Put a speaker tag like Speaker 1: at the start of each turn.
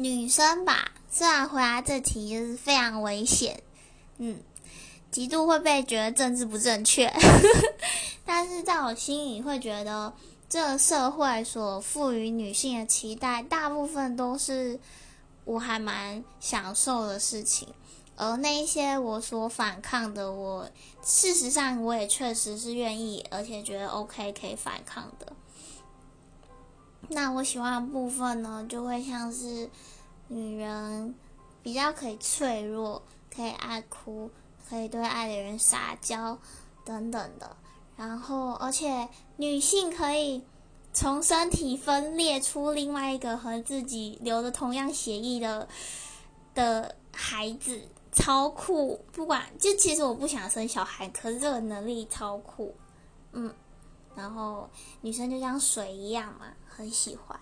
Speaker 1: 女生吧，虽然回答这题就是非常危险，嗯，极度会被觉得政治不正确，但是在我心里会觉得，这社会所赋予女性的期待，大部分都是我还蛮享受的事情，而那一些我所反抗的，我事实上我也确实是愿意，而且觉得 OK 可以反抗的。那我喜欢的部分呢，就会像是女人比较可以脆弱，可以爱哭，可以对爱的人撒娇等等的。然后，而且女性可以从身体分裂出另外一个和自己流着同样血液的的孩子，超酷！不管就其实我不想生小孩，可是这个能力超酷，嗯。然后女生就像水一样嘛。很喜欢。